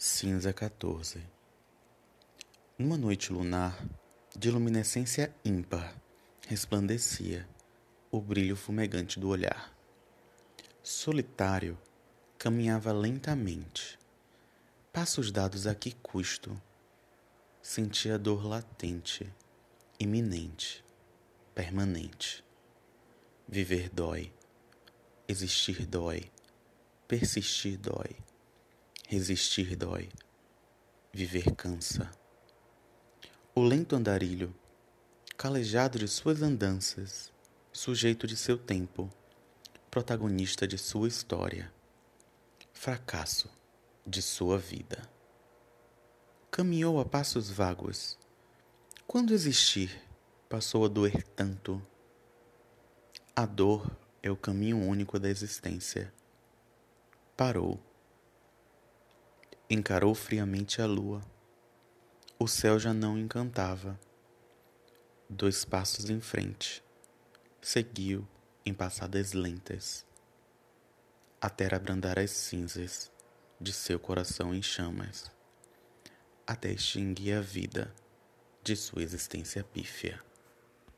Cinza 14 Numa noite lunar, de luminescência ímpar, resplandecia o brilho fumegante do olhar. Solitário, caminhava lentamente, passos dados a que custo. Sentia dor latente, iminente, permanente. Viver dói, existir dói, persistir dói Resistir dói, viver cansa. O lento andarilho, calejado de suas andanças, sujeito de seu tempo, protagonista de sua história, fracasso de sua vida. Caminhou a passos vagos. Quando existir passou a doer tanto. A dor é o caminho único da existência. Parou Encarou friamente a lua. O céu já não encantava. Dois passos em frente. Seguiu em passadas lentas. Até abrandar as cinzas de seu coração em chamas. Até extinguir a vida de sua existência pífia.